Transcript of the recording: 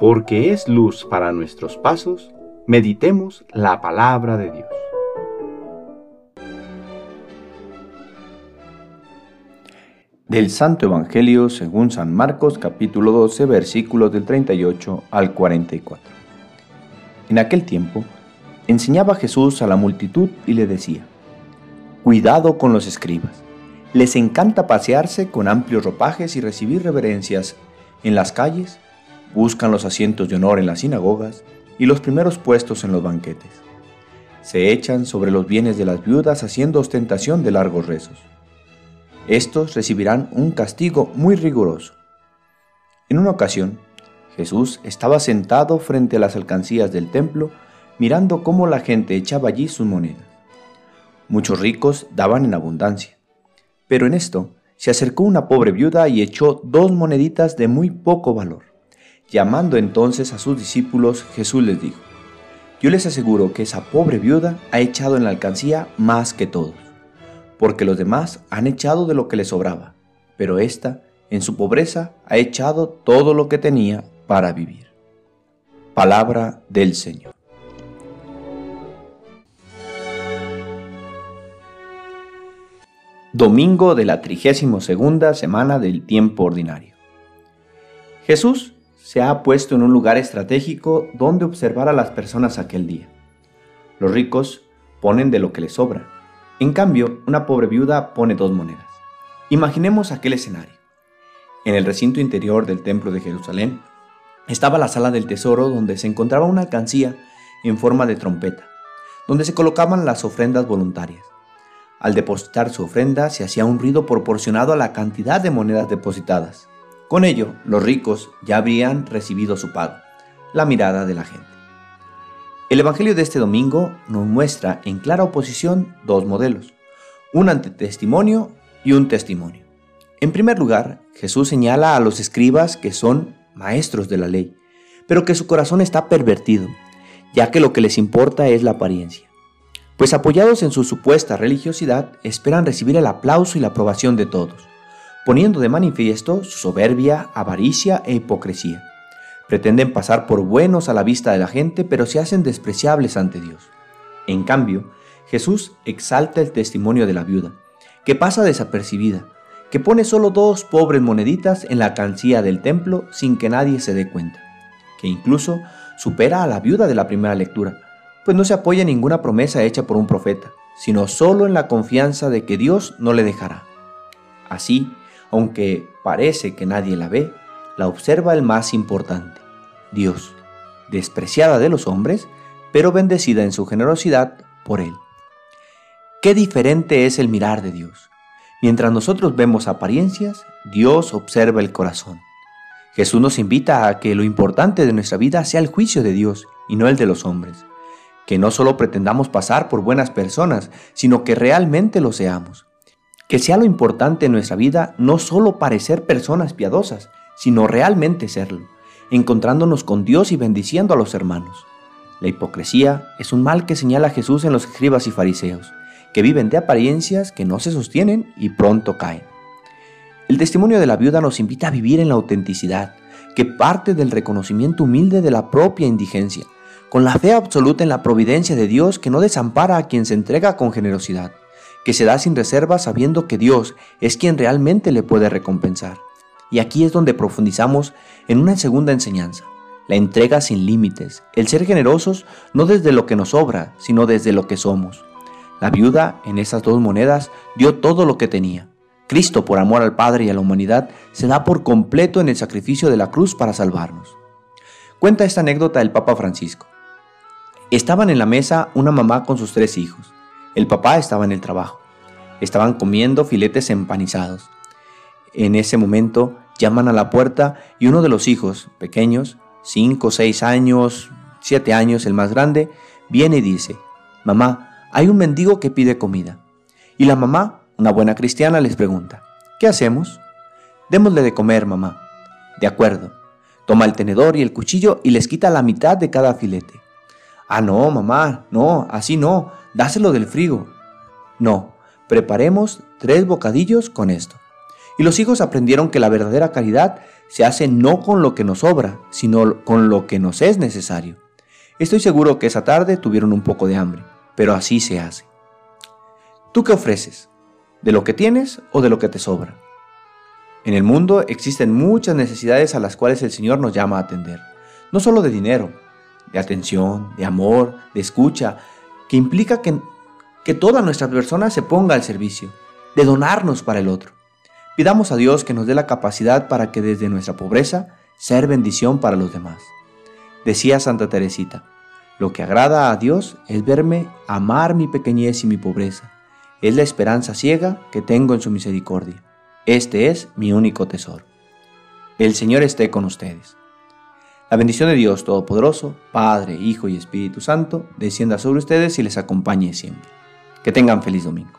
porque es luz para nuestros pasos, meditemos la palabra de Dios. Del Santo Evangelio según San Marcos capítulo 12 versículos del 38 al 44. En aquel tiempo, enseñaba Jesús a la multitud y le decía, Cuidado con los escribas. Les encanta pasearse con amplios ropajes y recibir reverencias en las calles buscan los asientos de honor en las sinagogas y los primeros puestos en los banquetes. Se echan sobre los bienes de las viudas haciendo ostentación de largos rezos. Estos recibirán un castigo muy riguroso. En una ocasión, Jesús estaba sentado frente a las alcancías del templo mirando cómo la gente echaba allí sus monedas. Muchos ricos daban en abundancia, pero en esto se acercó una pobre viuda y echó dos moneditas de muy poco valor. Llamando entonces a sus discípulos, Jesús les dijo, Yo les aseguro que esa pobre viuda ha echado en la alcancía más que todos, porque los demás han echado de lo que les sobraba, pero ésta, en su pobreza, ha echado todo lo que tenía para vivir. Palabra del Señor. Domingo de la 32 segunda semana del tiempo ordinario. Jesús se ha puesto en un lugar estratégico donde observar a las personas aquel día. Los ricos ponen de lo que les sobra. En cambio, una pobre viuda pone dos monedas. Imaginemos aquel escenario. En el recinto interior del Templo de Jerusalén estaba la sala del tesoro donde se encontraba una alcancía en forma de trompeta, donde se colocaban las ofrendas voluntarias. Al depositar su ofrenda se hacía un ruido proporcionado a la cantidad de monedas depositadas. Con ello, los ricos ya habrían recibido su pago, la mirada de la gente. El Evangelio de este domingo nos muestra en clara oposición dos modelos, un antitestimonio y un testimonio. En primer lugar, Jesús señala a los escribas que son maestros de la ley, pero que su corazón está pervertido, ya que lo que les importa es la apariencia. Pues apoyados en su supuesta religiosidad, esperan recibir el aplauso y la aprobación de todos poniendo de manifiesto su soberbia, avaricia e hipocresía. Pretenden pasar por buenos a la vista de la gente, pero se hacen despreciables ante Dios. En cambio, Jesús exalta el testimonio de la viuda, que pasa desapercibida, que pone solo dos pobres moneditas en la cancilla del templo sin que nadie se dé cuenta, que incluso supera a la viuda de la primera lectura, pues no se apoya en ninguna promesa hecha por un profeta, sino solo en la confianza de que Dios no le dejará. Así, aunque parece que nadie la ve, la observa el más importante, Dios, despreciada de los hombres, pero bendecida en su generosidad por Él. Qué diferente es el mirar de Dios. Mientras nosotros vemos apariencias, Dios observa el corazón. Jesús nos invita a que lo importante de nuestra vida sea el juicio de Dios y no el de los hombres. Que no solo pretendamos pasar por buenas personas, sino que realmente lo seamos. Que sea lo importante en nuestra vida no solo parecer personas piadosas, sino realmente serlo, encontrándonos con Dios y bendiciendo a los hermanos. La hipocresía es un mal que señala Jesús en los escribas y fariseos, que viven de apariencias que no se sostienen y pronto caen. El testimonio de la viuda nos invita a vivir en la autenticidad, que parte del reconocimiento humilde de la propia indigencia, con la fe absoluta en la providencia de Dios que no desampara a quien se entrega con generosidad que se da sin reserva sabiendo que Dios es quien realmente le puede recompensar. Y aquí es donde profundizamos en una segunda enseñanza, la entrega sin límites, el ser generosos no desde lo que nos sobra, sino desde lo que somos. La viuda en esas dos monedas dio todo lo que tenía. Cristo, por amor al Padre y a la humanidad, se da por completo en el sacrificio de la cruz para salvarnos. Cuenta esta anécdota el Papa Francisco. Estaban en la mesa una mamá con sus tres hijos. El papá estaba en el trabajo. Estaban comiendo filetes empanizados. En ese momento llaman a la puerta y uno de los hijos, pequeños, 5, 6 años, 7 años, el más grande, viene y dice, Mamá, hay un mendigo que pide comida. Y la mamá, una buena cristiana, les pregunta, ¿qué hacemos? Démosle de comer, mamá. De acuerdo. Toma el tenedor y el cuchillo y les quita la mitad de cada filete. Ah, no, mamá, no, así no dáselo del frigo. No, preparemos tres bocadillos con esto. Y los hijos aprendieron que la verdadera caridad se hace no con lo que nos sobra, sino con lo que nos es necesario. Estoy seguro que esa tarde tuvieron un poco de hambre, pero así se hace. ¿Tú qué ofreces? ¿De lo que tienes o de lo que te sobra? En el mundo existen muchas necesidades a las cuales el Señor nos llama a atender. No solo de dinero, de atención, de amor, de escucha, que implica que, que toda nuestra persona se ponga al servicio, de donarnos para el otro. Pidamos a Dios que nos dé la capacidad para que desde nuestra pobreza ser bendición para los demás. Decía Santa Teresita, lo que agrada a Dios es verme amar mi pequeñez y mi pobreza. Es la esperanza ciega que tengo en su misericordia. Este es mi único tesoro. El Señor esté con ustedes. La bendición de Dios Todopoderoso, Padre, Hijo y Espíritu Santo, descienda sobre ustedes y les acompañe siempre. Que tengan feliz domingo.